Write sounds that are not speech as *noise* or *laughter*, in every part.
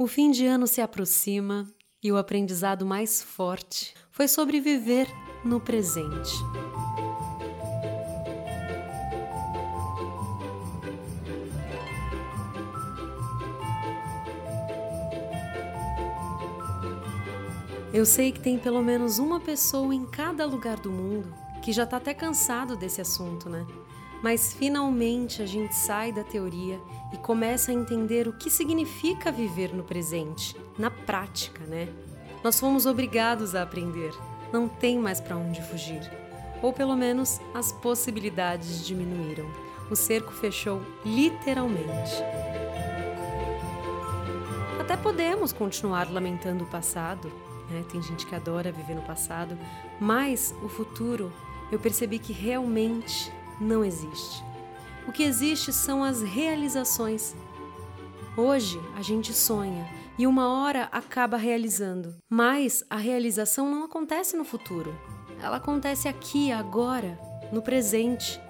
O fim de ano se aproxima e o aprendizado mais forte foi sobre viver no presente. Eu sei que tem pelo menos uma pessoa em cada lugar do mundo que já está até cansado desse assunto, né? Mas finalmente a gente sai da teoria e começa a entender o que significa viver no presente, na prática, né? Nós fomos obrigados a aprender, não tem mais para onde fugir. Ou pelo menos as possibilidades diminuíram. O cerco fechou literalmente. Até podemos continuar lamentando o passado, né? tem gente que adora viver no passado, mas o futuro eu percebi que realmente não existe. O que existe são as realizações. Hoje a gente sonha e uma hora acaba realizando, mas a realização não acontece no futuro. Ela acontece aqui, agora, no presente.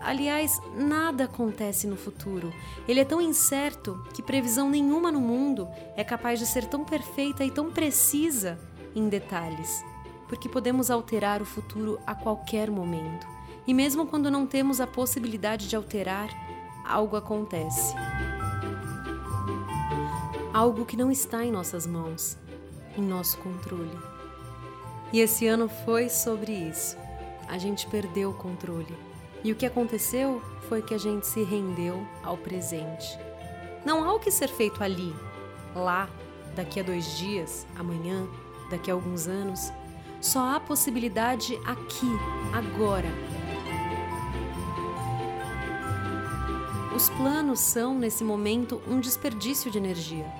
Aliás, nada acontece no futuro. Ele é tão incerto que previsão nenhuma no mundo é capaz de ser tão perfeita e tão precisa em detalhes, porque podemos alterar o futuro a qualquer momento. E mesmo quando não temos a possibilidade de alterar, algo acontece. Algo que não está em nossas mãos, em nosso controle. E esse ano foi sobre isso. A gente perdeu o controle. E o que aconteceu foi que a gente se rendeu ao presente. Não há o que ser feito ali, lá, daqui a dois dias, amanhã, daqui a alguns anos. Só há possibilidade aqui, agora, Os planos são, nesse momento, um desperdício de energia.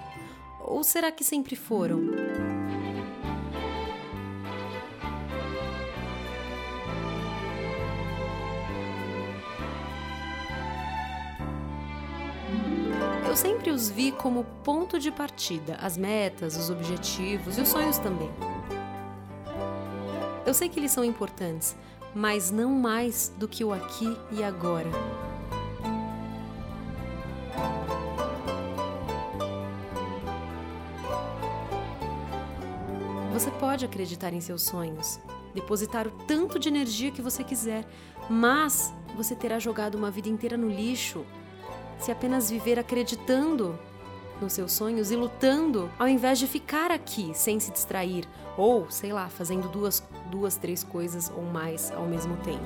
Ou será que sempre foram? Eu sempre os vi como ponto de partida, as metas, os objetivos e os sonhos também. Eu sei que eles são importantes, mas não mais do que o aqui e agora. Pode acreditar em seus sonhos, depositar o tanto de energia que você quiser, mas você terá jogado uma vida inteira no lixo se apenas viver acreditando nos seus sonhos e lutando, ao invés de ficar aqui sem se distrair ou, sei lá, fazendo duas, duas, três coisas ou mais ao mesmo tempo.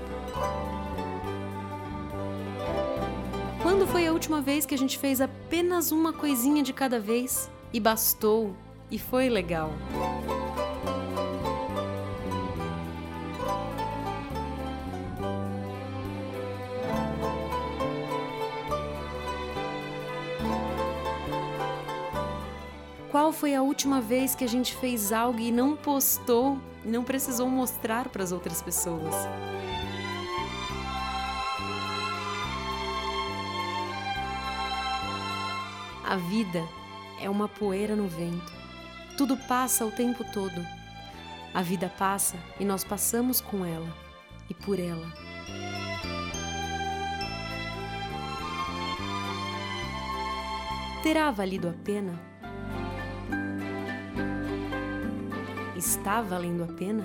Quando foi a última vez que a gente fez apenas uma coisinha de cada vez e bastou e foi legal? Qual foi a última vez que a gente fez algo e não postou e não precisou mostrar para as outras pessoas? A vida é uma poeira no vento. Tudo passa o tempo todo. A vida passa e nós passamos com ela e por ela. Terá valido a pena? Está valendo a pena?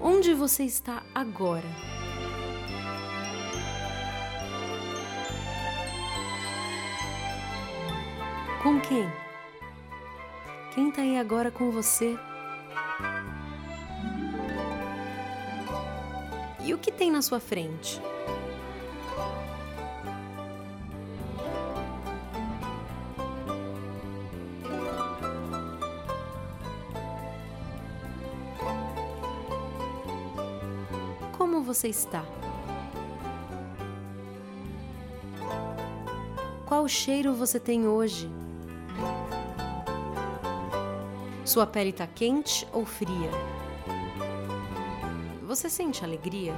Onde você está agora? Com quem? Quem está aí agora com você? E o que tem na sua frente? Você está? Qual cheiro você tem hoje? Sua pele está quente ou fria? Você sente alegria?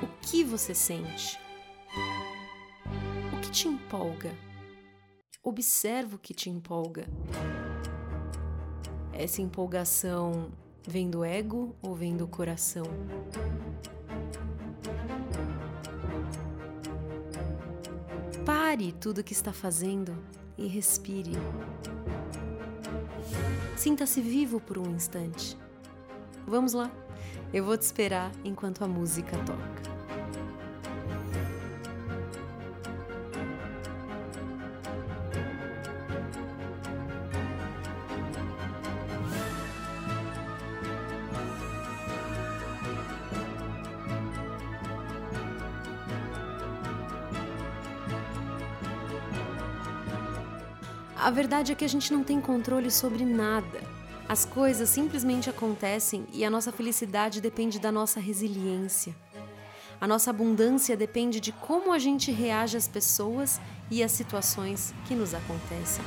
O que você sente? O que te empolga? Observa o que te empolga. Essa empolgação Vem do ego ou vem do coração? Pare tudo o que está fazendo e respire. Sinta-se vivo por um instante. Vamos lá, eu vou te esperar enquanto a música toca. A verdade é que a gente não tem controle sobre nada. As coisas simplesmente acontecem e a nossa felicidade depende da nossa resiliência. A nossa abundância depende de como a gente reage às pessoas e às situações que nos acontecem.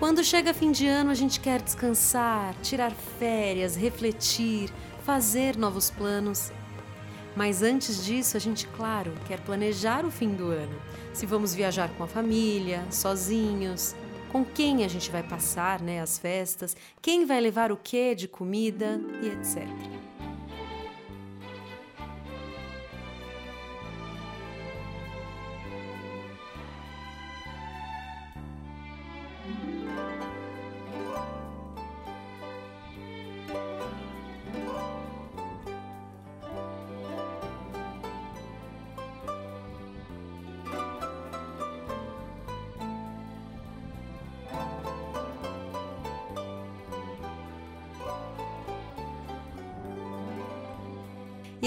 Quando chega fim de ano, a gente quer descansar, tirar férias, refletir, fazer novos planos. Mas antes disso, a gente, claro, quer planejar o fim do ano. Se vamos viajar com a família, sozinhos, com quem a gente vai passar né, as festas, quem vai levar o que de comida e etc.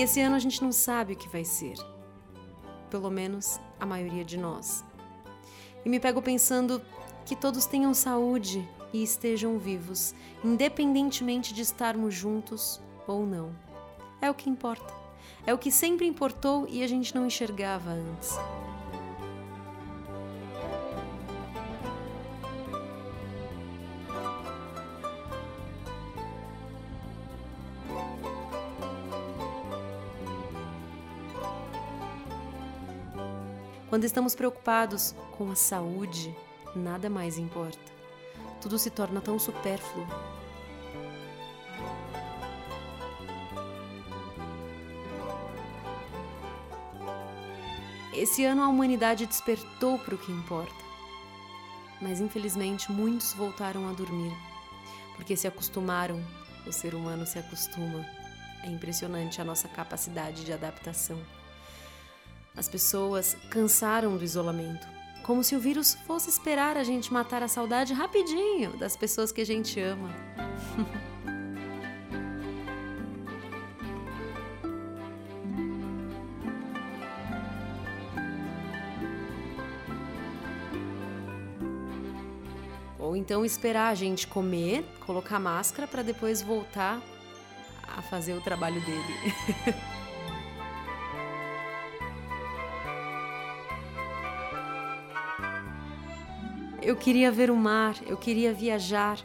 Esse ano a gente não sabe o que vai ser. Pelo menos a maioria de nós. E me pego pensando que todos tenham saúde e estejam vivos, independentemente de estarmos juntos ou não. É o que importa. É o que sempre importou e a gente não enxergava antes. Quando estamos preocupados com a saúde, nada mais importa. Tudo se torna tão supérfluo. Esse ano a humanidade despertou para o que importa. Mas infelizmente muitos voltaram a dormir, porque se acostumaram, o ser humano se acostuma. É impressionante a nossa capacidade de adaptação. As pessoas cansaram do isolamento, como se o vírus fosse esperar a gente matar a saudade rapidinho das pessoas que a gente ama. *laughs* Ou então esperar a gente comer, colocar máscara para depois voltar a fazer o trabalho dele. *laughs* Eu queria ver o mar, eu queria viajar,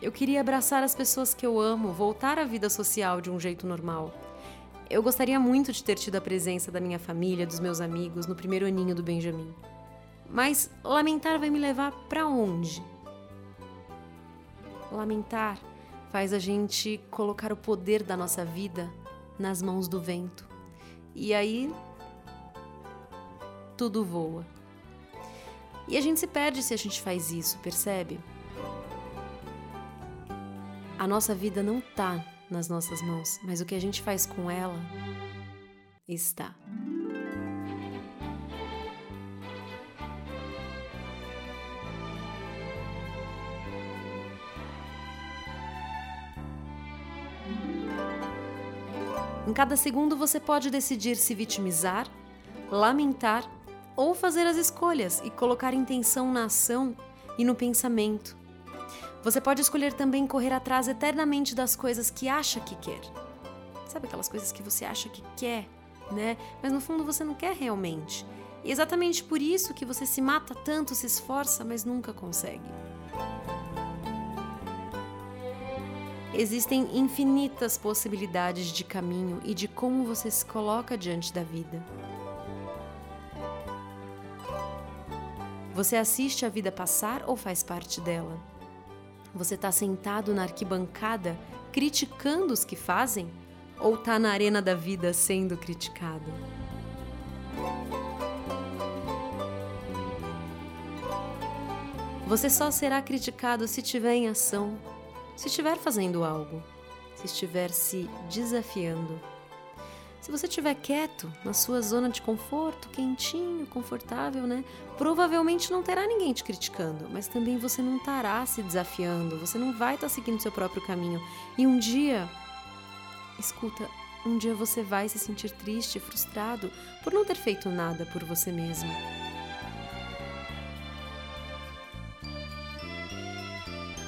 eu queria abraçar as pessoas que eu amo, voltar à vida social de um jeito normal. Eu gostaria muito de ter tido a presença da minha família, dos meus amigos no primeiro aninho do Benjamin. Mas lamentar vai me levar para onde? Lamentar faz a gente colocar o poder da nossa vida nas mãos do vento. E aí tudo voa. E a gente se perde se a gente faz isso, percebe? A nossa vida não está nas nossas mãos, mas o que a gente faz com ela está. Em cada segundo você pode decidir se vitimizar, lamentar ou fazer as escolhas e colocar intenção na ação e no pensamento. Você pode escolher também correr atrás eternamente das coisas que acha que quer. Sabe aquelas coisas que você acha que quer, né? Mas no fundo você não quer realmente. E exatamente por isso que você se mata tanto, se esforça, mas nunca consegue. Existem infinitas possibilidades de caminho e de como você se coloca diante da vida. Você assiste a vida passar ou faz parte dela? Você está sentado na arquibancada criticando os que fazem? ou tá na arena da vida sendo criticado? Você só será criticado se estiver em ação, se estiver fazendo algo, se estiver se desafiando. Se você estiver quieto, na sua zona de conforto, quentinho, confortável, né? Provavelmente não terá ninguém te criticando, mas também você não estará se desafiando, você não vai estar seguindo seu próprio caminho. E um dia, escuta, um dia você vai se sentir triste, frustrado por não ter feito nada por você mesmo.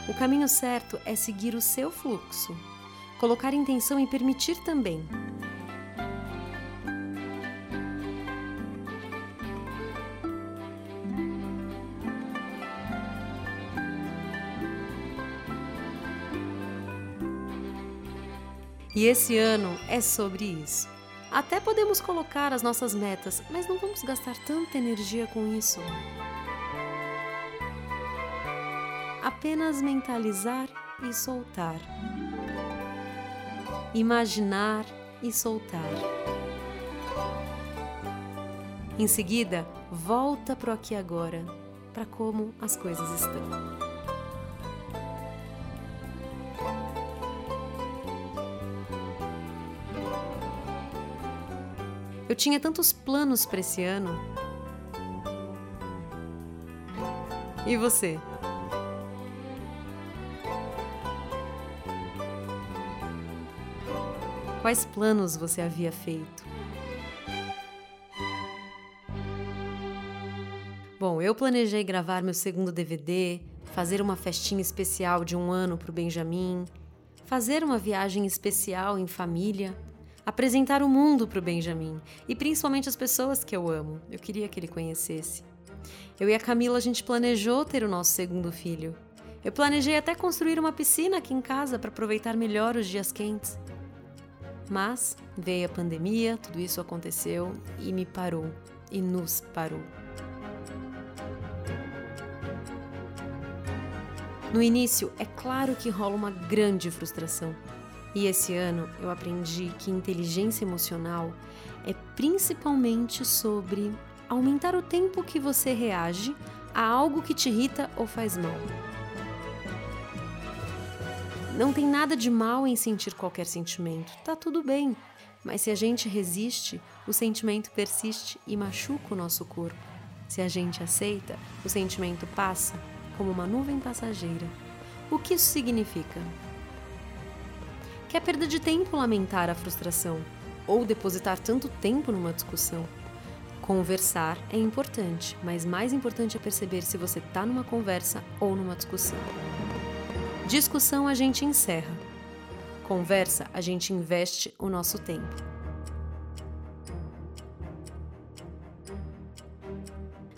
O caminho certo é seguir o seu fluxo, colocar intenção e permitir também. E esse ano é sobre isso. Até podemos colocar as nossas metas, mas não vamos gastar tanta energia com isso. apenas mentalizar e soltar. Imaginar e soltar. Em seguida, volta para o aqui agora, para como as coisas estão. Eu tinha tantos planos para esse ano. E você? Quais planos você havia feito? Bom, eu planejei gravar meu segundo DVD, fazer uma festinha especial de um ano para o Benjamin, fazer uma viagem especial em família, apresentar o mundo para o Benjamin e principalmente as pessoas que eu amo. Eu queria que ele conhecesse. Eu e a Camila a gente planejou ter o nosso segundo filho. Eu planejei até construir uma piscina aqui em casa para aproveitar melhor os dias quentes. Mas veio a pandemia, tudo isso aconteceu e me parou, e nos parou. No início, é claro que rola uma grande frustração. E esse ano eu aprendi que inteligência emocional é principalmente sobre aumentar o tempo que você reage a algo que te irrita ou faz mal. Não tem nada de mal em sentir qualquer sentimento, tá tudo bem. Mas se a gente resiste, o sentimento persiste e machuca o nosso corpo. Se a gente aceita, o sentimento passa como uma nuvem passageira. O que isso significa? Que é perda de tempo lamentar a frustração ou depositar tanto tempo numa discussão. Conversar é importante, mas mais importante é perceber se você está numa conversa ou numa discussão. Discussão a gente encerra. Conversa a gente investe o nosso tempo.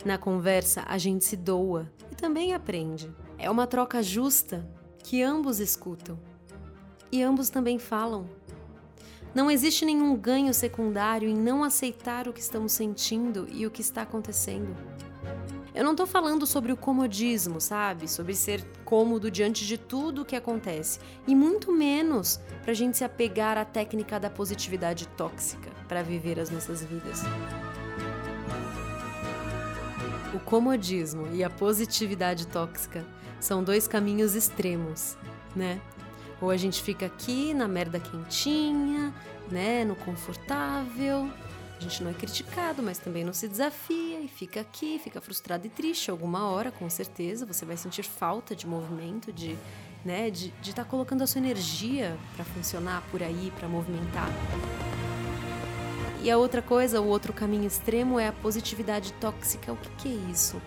Na conversa a gente se doa e também aprende. É uma troca justa que ambos escutam e ambos também falam. Não existe nenhum ganho secundário em não aceitar o que estamos sentindo e o que está acontecendo. Eu não tô falando sobre o comodismo, sabe? Sobre ser cômodo diante de tudo o que acontece. E muito menos pra gente se apegar à técnica da positividade tóxica para viver as nossas vidas. O comodismo e a positividade tóxica são dois caminhos extremos, né? Ou a gente fica aqui na merda quentinha, né, no confortável, a gente não é criticado, mas também não se desafia e fica aqui, fica frustrado e triste. Alguma hora, com certeza, você vai sentir falta de movimento, de né, de estar tá colocando a sua energia para funcionar por aí, para movimentar. E a outra coisa, o outro caminho extremo é a positividade tóxica. O que, que é isso?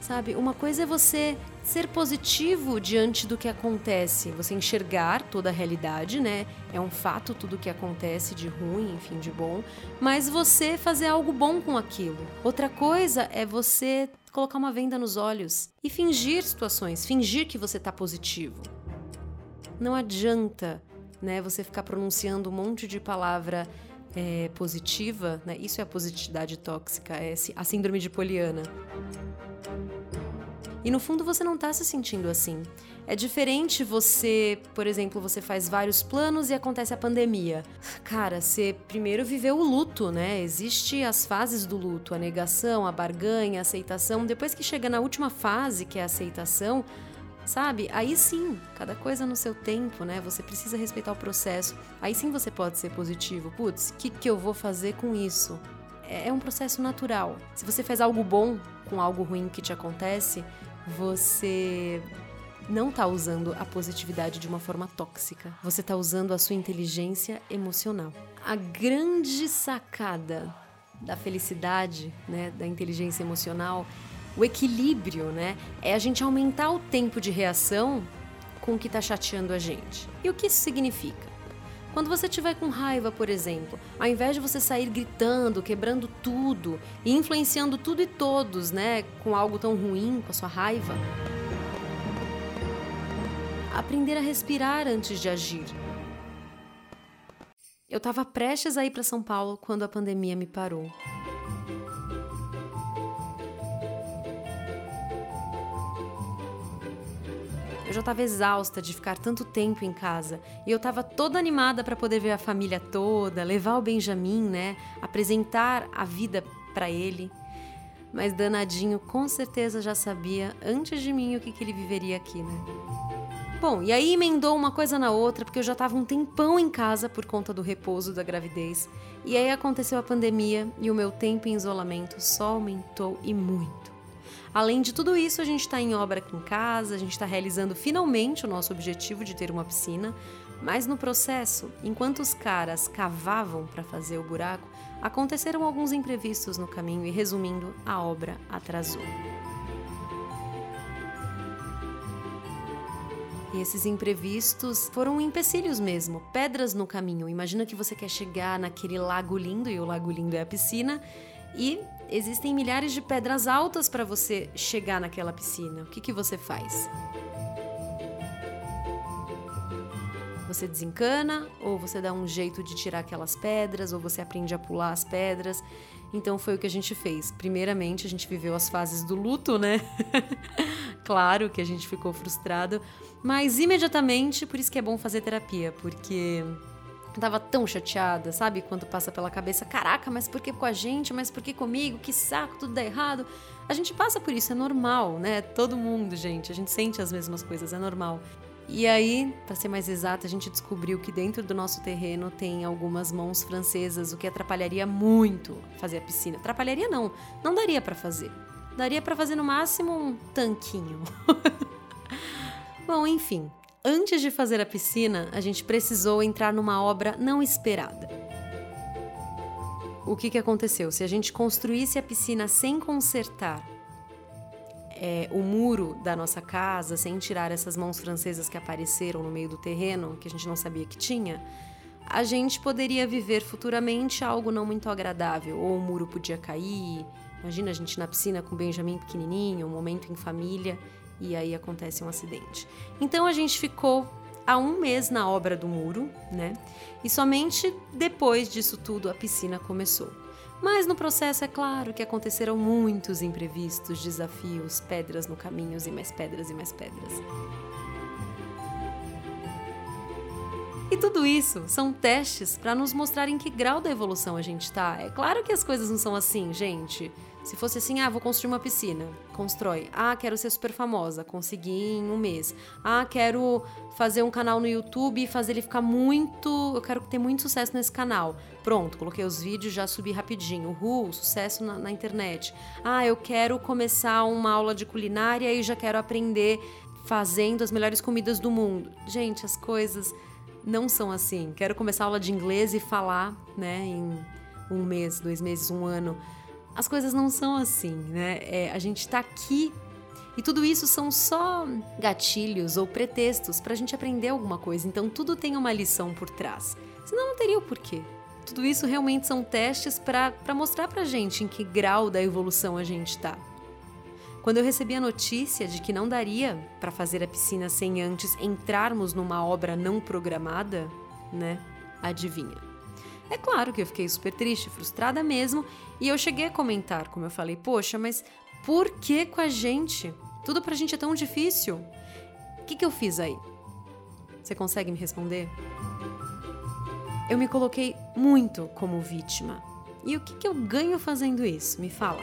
Sabe, uma coisa é você ser positivo diante do que acontece, você enxergar toda a realidade, né? É um fato tudo que acontece de ruim, enfim, de bom, mas você fazer algo bom com aquilo. Outra coisa é você colocar uma venda nos olhos e fingir situações, fingir que você tá positivo. Não adianta, né, você ficar pronunciando um monte de palavra é, positiva, né? Isso é a positividade tóxica, é a síndrome de Poliana. E no fundo você não está se sentindo assim. É diferente você, por exemplo, você faz vários planos e acontece a pandemia. Cara, você primeiro viveu o luto, né? Existem as fases do luto, a negação, a barganha, a aceitação. Depois que chega na última fase, que é a aceitação, sabe? Aí sim, cada coisa no seu tempo, né? Você precisa respeitar o processo. Aí sim você pode ser positivo. Putz, o que, que eu vou fazer com isso? É, é um processo natural. Se você faz algo bom com algo ruim que te acontece, você não está usando a positividade de uma forma tóxica. Você está usando a sua inteligência emocional. A grande sacada da felicidade, né, da inteligência emocional, o equilíbrio, né, é a gente aumentar o tempo de reação com o que está chateando a gente. E o que isso significa? Quando você estiver com raiva, por exemplo, ao invés de você sair gritando, quebrando tudo e influenciando tudo e todos, né, com algo tão ruim, com a sua raiva, aprender a respirar antes de agir. Eu estava prestes a ir para São Paulo quando a pandemia me parou. Eu já estava exausta de ficar tanto tempo em casa e eu estava toda animada para poder ver a família toda, levar o Benjamin, né, apresentar a vida para ele. Mas danadinho com certeza já sabia antes de mim o que, que ele viveria aqui, né? Bom, e aí emendou uma coisa na outra, porque eu já estava um tempão em casa por conta do repouso da gravidez. E aí aconteceu a pandemia e o meu tempo em isolamento só aumentou e muito. Além de tudo isso, a gente está em obra aqui em casa, a gente está realizando finalmente o nosso objetivo de ter uma piscina, mas no processo, enquanto os caras cavavam para fazer o buraco, aconteceram alguns imprevistos no caminho e, resumindo, a obra atrasou. E esses imprevistos foram empecilhos mesmo, pedras no caminho. Imagina que você quer chegar naquele lago lindo, e o lago lindo é a piscina, e existem milhares de pedras altas para você chegar naquela piscina. O que, que você faz? Você desencana, ou você dá um jeito de tirar aquelas pedras, ou você aprende a pular as pedras. Então foi o que a gente fez. Primeiramente, a gente viveu as fases do luto, né? *laughs* claro que a gente ficou frustrado, mas imediatamente, por isso que é bom fazer terapia, porque tava tão chateada, sabe? Quando passa pela cabeça, caraca, mas por que com a gente? Mas por que comigo? Que saco, tudo dá errado. A gente passa por isso, é normal, né? Todo mundo, gente, a gente sente as mesmas coisas, é normal. E aí, para ser mais exata, a gente descobriu que dentro do nosso terreno tem algumas mãos francesas, o que atrapalharia muito fazer a piscina. Atrapalharia não, não daria para fazer. Daria para fazer no máximo um tanquinho. *laughs* Bom, enfim, antes de fazer a piscina, a gente precisou entrar numa obra não esperada. O que, que aconteceu? Se a gente construísse a piscina sem consertar é, o muro da nossa casa, sem tirar essas mãos francesas que apareceram no meio do terreno, que a gente não sabia que tinha, a gente poderia viver futuramente algo não muito agradável. Ou o muro podia cair. Imagina a gente na piscina com o Benjamin pequenininho, um momento em família e aí acontece um acidente. Então a gente ficou há um mês na obra do muro, né? E somente depois disso tudo a piscina começou. Mas no processo é claro que aconteceram muitos imprevistos, desafios, pedras no caminho e mais pedras e mais pedras. E tudo isso são testes para nos mostrar em que grau da evolução a gente está. É claro que as coisas não são assim, gente. Se fosse assim, ah, vou construir uma piscina, constrói. Ah, quero ser super famosa, consegui em um mês. Ah, quero fazer um canal no YouTube e fazer ele ficar muito. Eu quero ter muito sucesso nesse canal. Pronto, coloquei os vídeos, já subi rapidinho. Uhul, sucesso na, na internet. Ah, eu quero começar uma aula de culinária e já quero aprender fazendo as melhores comidas do mundo. Gente, as coisas não são assim. Quero começar aula de inglês e falar, né, em um mês, dois meses, um ano as coisas não são assim, né? É, a gente está aqui e tudo isso são só gatilhos ou pretextos para a gente aprender alguma coisa. Então tudo tem uma lição por trás. Senão não teria o porquê. Tudo isso realmente são testes para mostrar para gente em que grau da evolução a gente está. Quando eu recebi a notícia de que não daria para fazer a piscina sem antes entrarmos numa obra não programada, né? Adivinha? É claro que eu fiquei super triste, frustrada mesmo, e eu cheguei a comentar, como eu falei, poxa, mas por que com a gente? Tudo pra gente é tão difícil. O que, que eu fiz aí? Você consegue me responder? Eu me coloquei muito como vítima. E o que, que eu ganho fazendo isso? Me fala.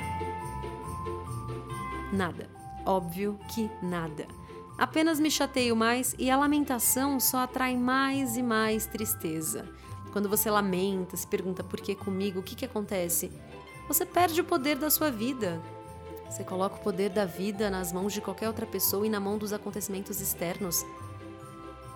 Nada. Óbvio que nada. Apenas me chateio mais e a lamentação só atrai mais e mais tristeza. Quando você lamenta, se pergunta por que comigo, o que, que acontece? Você perde o poder da sua vida. Você coloca o poder da vida nas mãos de qualquer outra pessoa e na mão dos acontecimentos externos.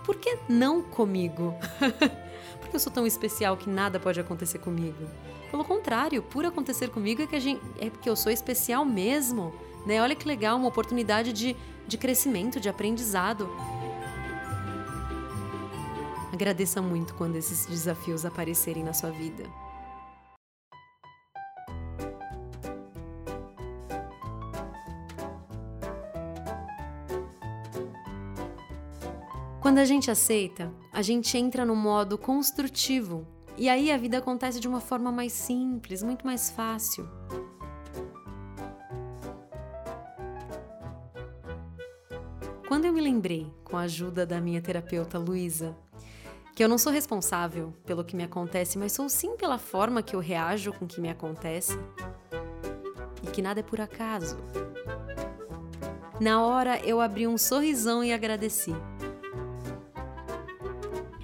Por que não comigo? *laughs* Porque eu sou tão especial que nada pode acontecer comigo. Pelo contrário, por acontecer comigo é que gente, é porque eu sou especial mesmo. Né? Olha que legal, uma oportunidade de, de crescimento, de aprendizado. Agradeça muito quando esses desafios aparecerem na sua vida. Quando a gente aceita, a gente entra no modo construtivo e aí a vida acontece de uma forma mais simples, muito mais fácil. Quando eu me lembrei, com a ajuda da minha terapeuta Luísa, que eu não sou responsável pelo que me acontece, mas sou sim pela forma que eu reajo com o que me acontece, e que nada é por acaso. Na hora eu abri um sorrisão e agradeci.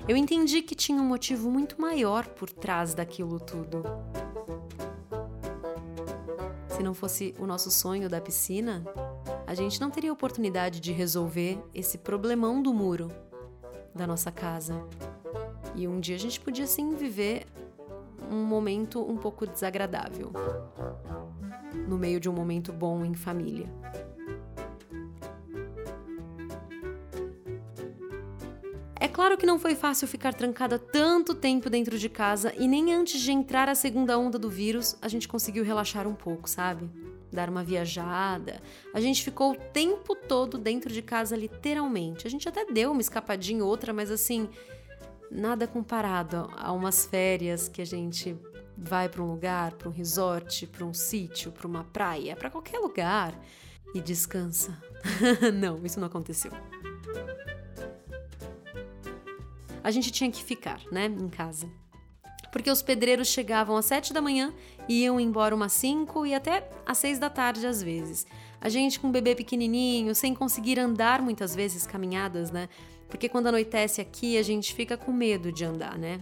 Eu entendi que tinha um motivo muito maior por trás daquilo tudo. Se não fosse o nosso sonho da piscina, a gente não teria oportunidade de resolver esse problemão do muro da nossa casa. E um dia a gente podia sim viver um momento um pouco desagradável no meio de um momento bom em família. É claro que não foi fácil ficar trancada tanto tempo dentro de casa e nem antes de entrar a segunda onda do vírus a gente conseguiu relaxar um pouco, sabe? Dar uma viajada. A gente ficou o tempo todo dentro de casa, literalmente. A gente até deu uma escapadinha outra, mas assim, nada comparado a umas férias que a gente vai para um lugar, para um resort, para um sítio, para uma praia, para qualquer lugar e descansa. *laughs* não, isso não aconteceu a gente tinha que ficar, né, em casa. Porque os pedreiros chegavam às sete da manhã e iam embora umas cinco e até às seis da tarde às vezes. A gente com um bebê pequenininho, sem conseguir andar muitas vezes caminhadas, né? Porque quando anoitece aqui, a gente fica com medo de andar, né?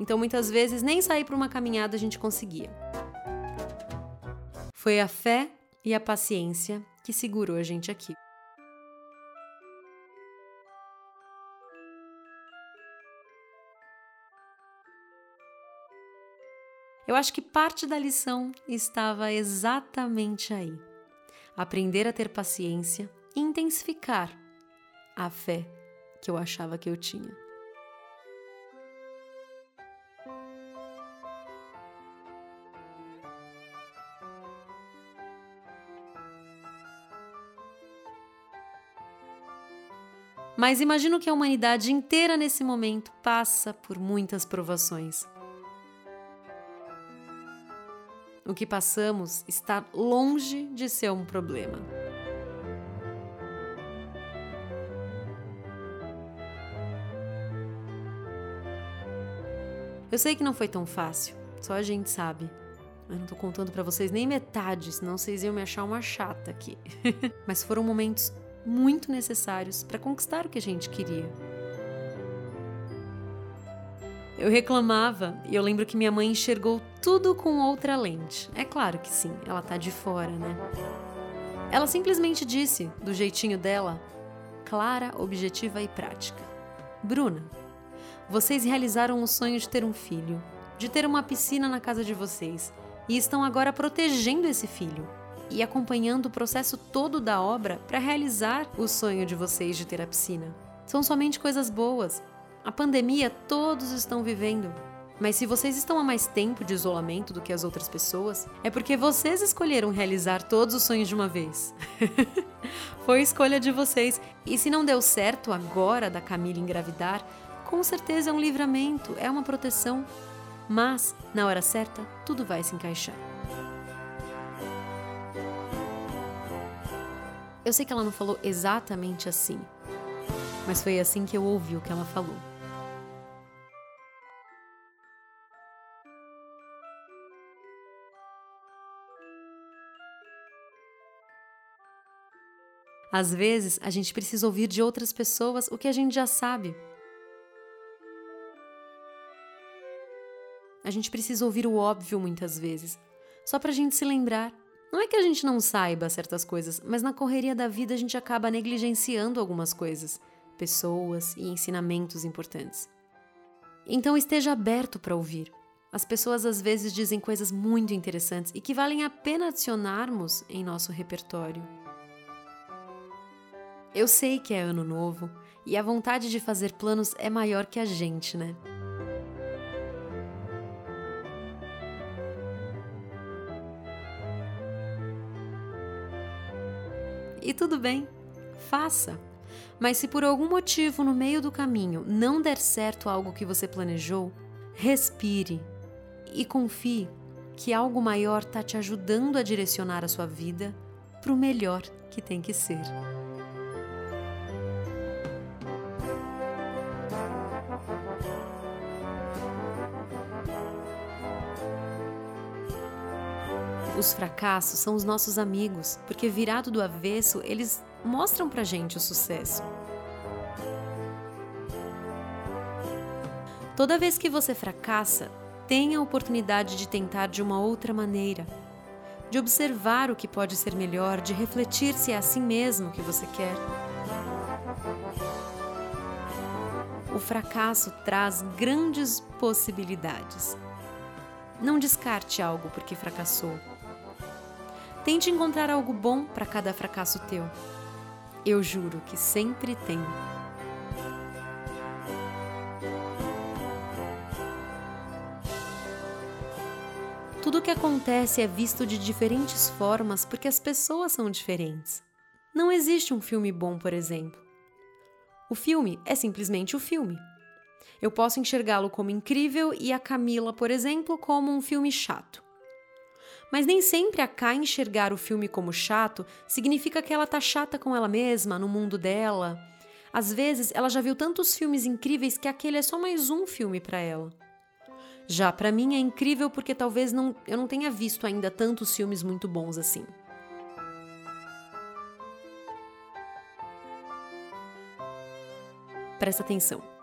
Então muitas vezes nem sair para uma caminhada a gente conseguia. Foi a fé e a paciência que segurou a gente aqui. Eu acho que parte da lição estava exatamente aí. Aprender a ter paciência e intensificar a fé que eu achava que eu tinha. Mas imagino que a humanidade inteira nesse momento passa por muitas provações. o que passamos está longe de ser um problema. Eu sei que não foi tão fácil, só a gente sabe. Eu não tô contando para vocês nem metade, senão vocês iam me achar uma chata aqui. *laughs* Mas foram momentos muito necessários para conquistar o que a gente queria. Eu reclamava e eu lembro que minha mãe enxergou tudo com outra lente. É claro que sim, ela tá de fora, né? Ela simplesmente disse, do jeitinho dela, clara, objetiva e prática: Bruna, vocês realizaram o sonho de ter um filho, de ter uma piscina na casa de vocês e estão agora protegendo esse filho e acompanhando o processo todo da obra para realizar o sonho de vocês de ter a piscina. São somente coisas boas. A pandemia todos estão vivendo. Mas se vocês estão há mais tempo de isolamento do que as outras pessoas, é porque vocês escolheram realizar todos os sonhos de uma vez. *laughs* Foi escolha de vocês. E se não deu certo agora da Camila engravidar, com certeza é um livramento, é uma proteção. Mas, na hora certa, tudo vai se encaixar. Eu sei que ela não falou exatamente assim, mas foi assim que eu ouvi o que ela falou. Às vezes, a gente precisa ouvir de outras pessoas o que a gente já sabe. A gente precisa ouvir o óbvio muitas vezes, só para a gente se lembrar. Não é que a gente não saiba certas coisas, mas na correria da vida a gente acaba negligenciando algumas coisas, pessoas e ensinamentos importantes. Então esteja aberto para ouvir. As pessoas às vezes dizem coisas muito interessantes e que valem a pena adicionarmos em nosso repertório. Eu sei que é ano novo e a vontade de fazer planos é maior que a gente, né? E tudo bem, faça. Mas se por algum motivo no meio do caminho não der certo algo que você planejou, respire e confie que algo maior está te ajudando a direcionar a sua vida para o melhor que tem que ser. Os fracassos são os nossos amigos, porque virado do avesso, eles mostram pra gente o sucesso. Toda vez que você fracassa, tenha a oportunidade de tentar de uma outra maneira, de observar o que pode ser melhor, de refletir se é assim mesmo que você quer. O fracasso traz grandes possibilidades. Não descarte algo porque fracassou. Tente encontrar algo bom para cada fracasso teu. Eu juro que sempre tem. Tudo o que acontece é visto de diferentes formas porque as pessoas são diferentes. Não existe um filme bom, por exemplo. O filme é simplesmente o filme. Eu posso enxergá-lo como incrível e a Camila, por exemplo, como um filme chato. Mas nem sempre a Kai enxergar o filme como chato significa que ela tá chata com ela mesma, no mundo dela. Às vezes, ela já viu tantos filmes incríveis que aquele é só mais um filme para ela. Já para mim é incrível porque talvez não, eu não tenha visto ainda tantos filmes muito bons assim. Presta atenção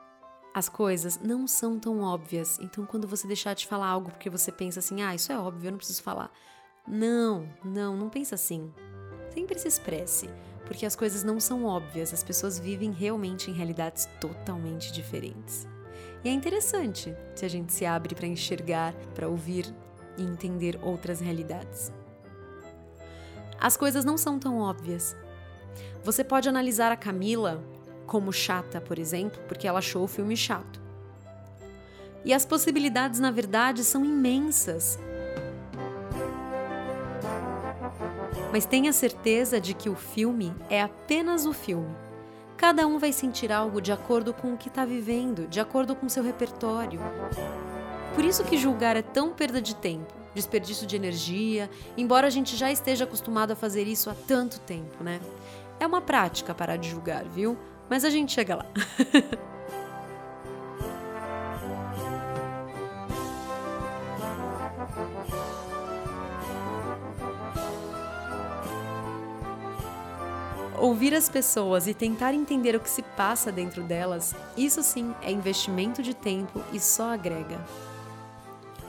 as coisas não são tão óbvias. Então, quando você deixar de falar algo porque você pensa assim, ah, isso é óbvio, eu não preciso falar. Não, não, não pensa assim. Sempre se expresse, porque as coisas não são óbvias, as pessoas vivem realmente em realidades totalmente diferentes. E é interessante se a gente se abre para enxergar, para ouvir e entender outras realidades. As coisas não são tão óbvias. Você pode analisar a Camila como chata, por exemplo, porque ela achou o filme chato. E as possibilidades, na verdade, são imensas. Mas tenha certeza de que o filme é apenas o filme. Cada um vai sentir algo de acordo com o que está vivendo, de acordo com seu repertório. Por isso que julgar é tão perda de tempo, desperdício de energia, embora a gente já esteja acostumado a fazer isso há tanto tempo, né? É uma prática parar de julgar, viu? Mas a gente chega lá. *laughs* Ouvir as pessoas e tentar entender o que se passa dentro delas, isso sim é investimento de tempo e só agrega.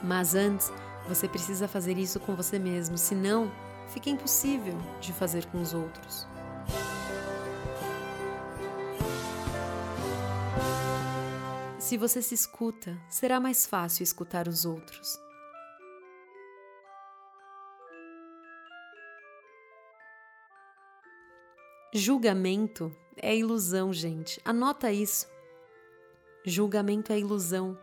Mas antes, você precisa fazer isso com você mesmo, senão fica impossível de fazer com os outros. Se você se escuta, será mais fácil escutar os outros. Julgamento é ilusão, gente. Anota isso. Julgamento é ilusão.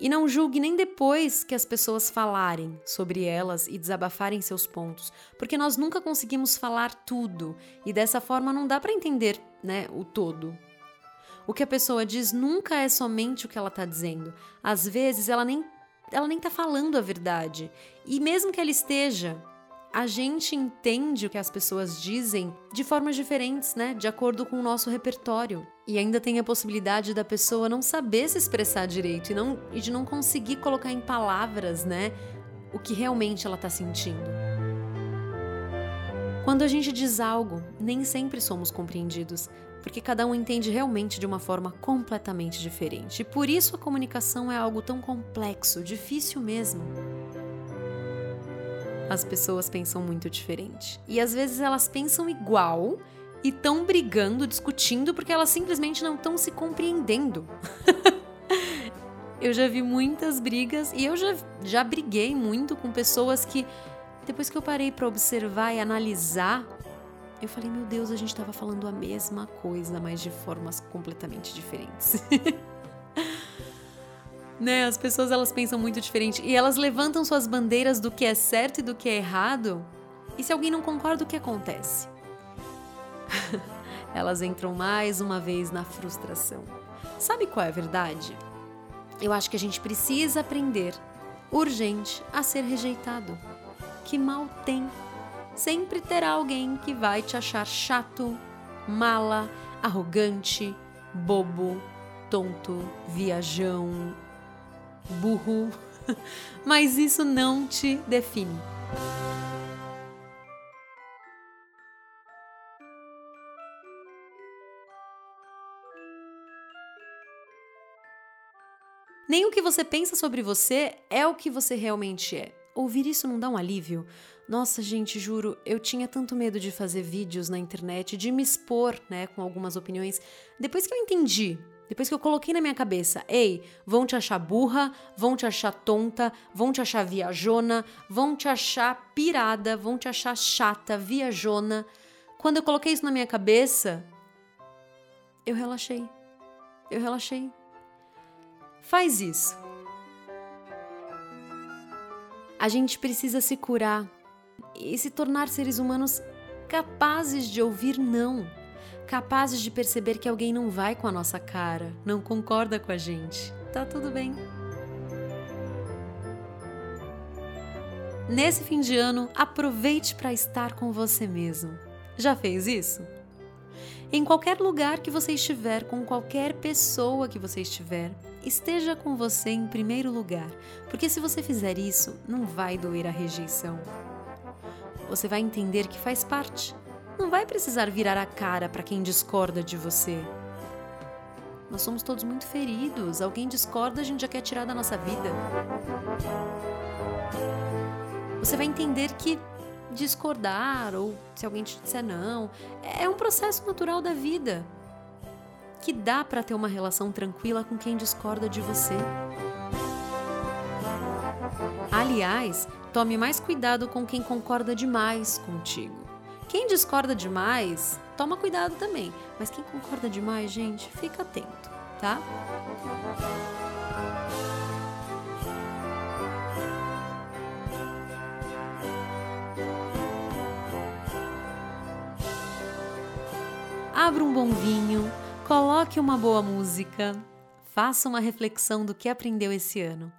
E não julgue nem depois que as pessoas falarem sobre elas e desabafarem seus pontos, porque nós nunca conseguimos falar tudo e dessa forma não dá para entender, né, o todo. O que a pessoa diz nunca é somente o que ela está dizendo. Às vezes ela nem ela nem está falando a verdade. E mesmo que ela esteja, a gente entende o que as pessoas dizem de formas diferentes, né? De acordo com o nosso repertório. E ainda tem a possibilidade da pessoa não saber se expressar direito e, não, e de não conseguir colocar em palavras, né? O que realmente ela está sentindo. Quando a gente diz algo, nem sempre somos compreendidos, porque cada um entende realmente de uma forma completamente diferente. E por isso a comunicação é algo tão complexo, difícil mesmo. As pessoas pensam muito diferente. E às vezes elas pensam igual e estão brigando, discutindo, porque elas simplesmente não estão se compreendendo. *laughs* eu já vi muitas brigas e eu já, já briguei muito com pessoas que, depois que eu parei para observar e analisar, eu falei: meu Deus, a gente estava falando a mesma coisa, mas de formas completamente diferentes. *laughs* né? As pessoas elas pensam muito diferente e elas levantam suas bandeiras do que é certo e do que é errado. E se alguém não concorda, o que acontece? *laughs* elas entram mais uma vez na frustração. Sabe qual é a verdade? Eu acho que a gente precisa aprender, urgente, a ser rejeitado. Que mal tem. Sempre terá alguém que vai te achar chato, mala, arrogante, bobo, tonto, viajão, burro, *laughs* mas isso não te define. Nem o que você pensa sobre você é o que você realmente é. Ouvir isso não dá um alívio? Nossa, gente, juro, eu tinha tanto medo de fazer vídeos na internet, de me expor, né, com algumas opiniões. Depois que eu entendi depois que eu coloquei na minha cabeça, ei, vão te achar burra, vão te achar tonta, vão te achar viajona, vão te achar pirada, vão te achar chata, viajona. Quando eu coloquei isso na minha cabeça, eu relaxei. Eu relaxei. Faz isso. A gente precisa se curar e se tornar seres humanos capazes de ouvir não capazes de perceber que alguém não vai com a nossa cara, não concorda com a gente. Tá tudo bem. Nesse fim de ano, aproveite para estar com você mesmo. Já fez isso? Em qualquer lugar que você estiver, com qualquer pessoa que você estiver, esteja com você em primeiro lugar, porque se você fizer isso, não vai doer a rejeição. Você vai entender que faz parte não vai precisar virar a cara para quem discorda de você. Nós somos todos muito feridos. Alguém discorda, a gente já quer tirar da nossa vida. Você vai entender que discordar ou se alguém te disser não é um processo natural da vida. Que dá para ter uma relação tranquila com quem discorda de você. Aliás, tome mais cuidado com quem concorda demais contigo. Quem discorda demais, toma cuidado também. Mas quem concorda demais, gente, fica atento, tá? Abra um bom vinho, coloque uma boa música, faça uma reflexão do que aprendeu esse ano.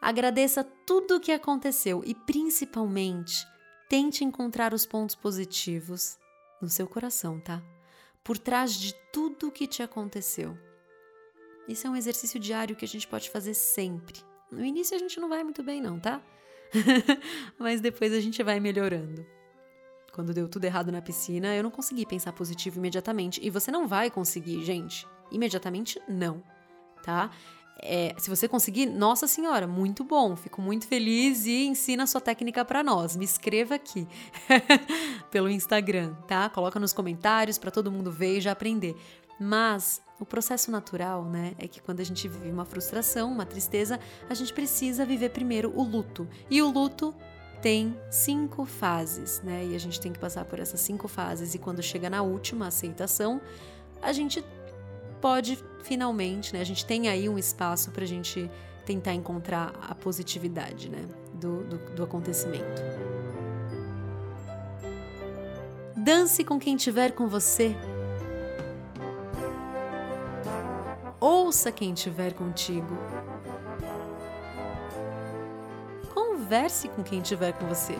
Agradeça tudo o que aconteceu e, principalmente, Tente encontrar os pontos positivos no seu coração, tá? Por trás de tudo o que te aconteceu. Isso é um exercício diário que a gente pode fazer sempre. No início a gente não vai muito bem, não, tá? *laughs* Mas depois a gente vai melhorando. Quando deu tudo errado na piscina, eu não consegui pensar positivo imediatamente. E você não vai conseguir, gente. Imediatamente, não. Tá? É, se você conseguir, nossa senhora, muito bom, fico muito feliz e ensina a sua técnica para nós. Me escreva aqui *laughs* pelo Instagram, tá? Coloca nos comentários para todo mundo ver e já aprender. Mas o processo natural, né, é que quando a gente vive uma frustração, uma tristeza, a gente precisa viver primeiro o luto. E o luto tem cinco fases, né? E a gente tem que passar por essas cinco fases. E quando chega na última, aceitação, a gente pode finalmente, né? A gente tem aí um espaço para a gente tentar encontrar a positividade, né? Do, do, do acontecimento. Dance com quem estiver com você. Ouça quem estiver contigo. Converse com quem estiver com você.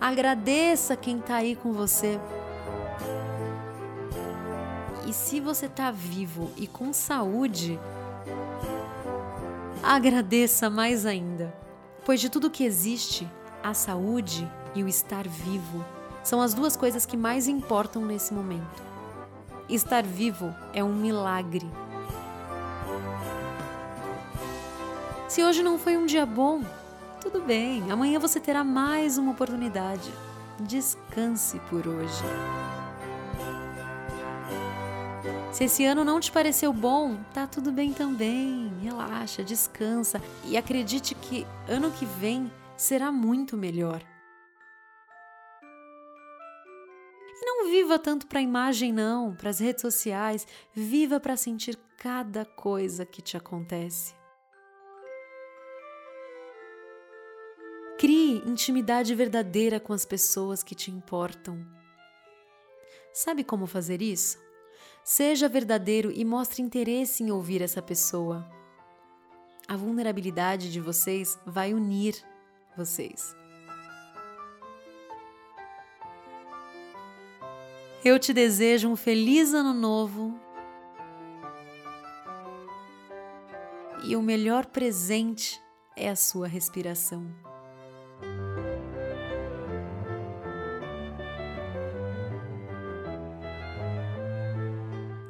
Agradeça quem está aí com você. E se você está vivo e com saúde, agradeça mais ainda, pois de tudo que existe, a saúde e o estar vivo são as duas coisas que mais importam nesse momento. Estar vivo é um milagre. Se hoje não foi um dia bom, tudo bem, amanhã você terá mais uma oportunidade. Descanse por hoje. Se esse ano não te pareceu bom, tá tudo bem também. Relaxa, descansa e acredite que ano que vem será muito melhor. E não viva tanto para a imagem, não, para as redes sociais. Viva para sentir cada coisa que te acontece. Crie intimidade verdadeira com as pessoas que te importam. Sabe como fazer isso? Seja verdadeiro e mostre interesse em ouvir essa pessoa. A vulnerabilidade de vocês vai unir vocês. Eu te desejo um feliz ano novo e o melhor presente é a sua respiração.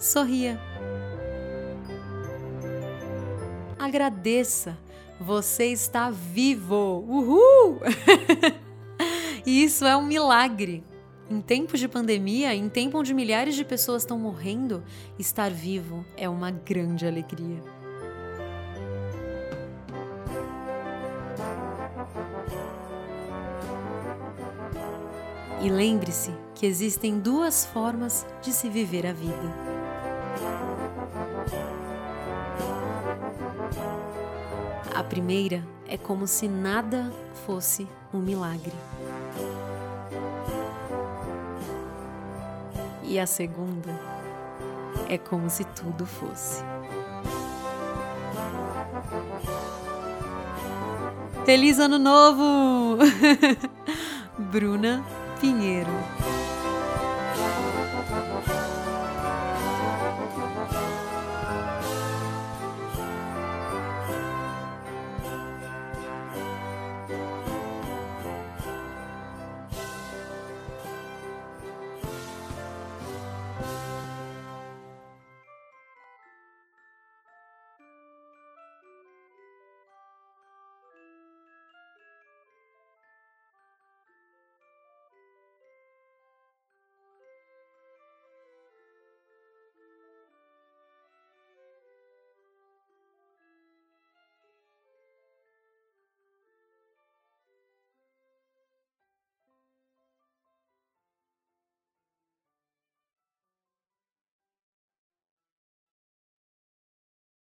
Sorria. Agradeça. Você está vivo. Uhul! *laughs* e isso é um milagre. Em tempos de pandemia, em tempo onde milhares de pessoas estão morrendo, estar vivo é uma grande alegria. E lembre-se que existem duas formas de se viver a vida. A primeira é como se nada fosse um milagre. E a segunda é como se tudo fosse. Feliz Ano Novo! *laughs* Bruna Pinheiro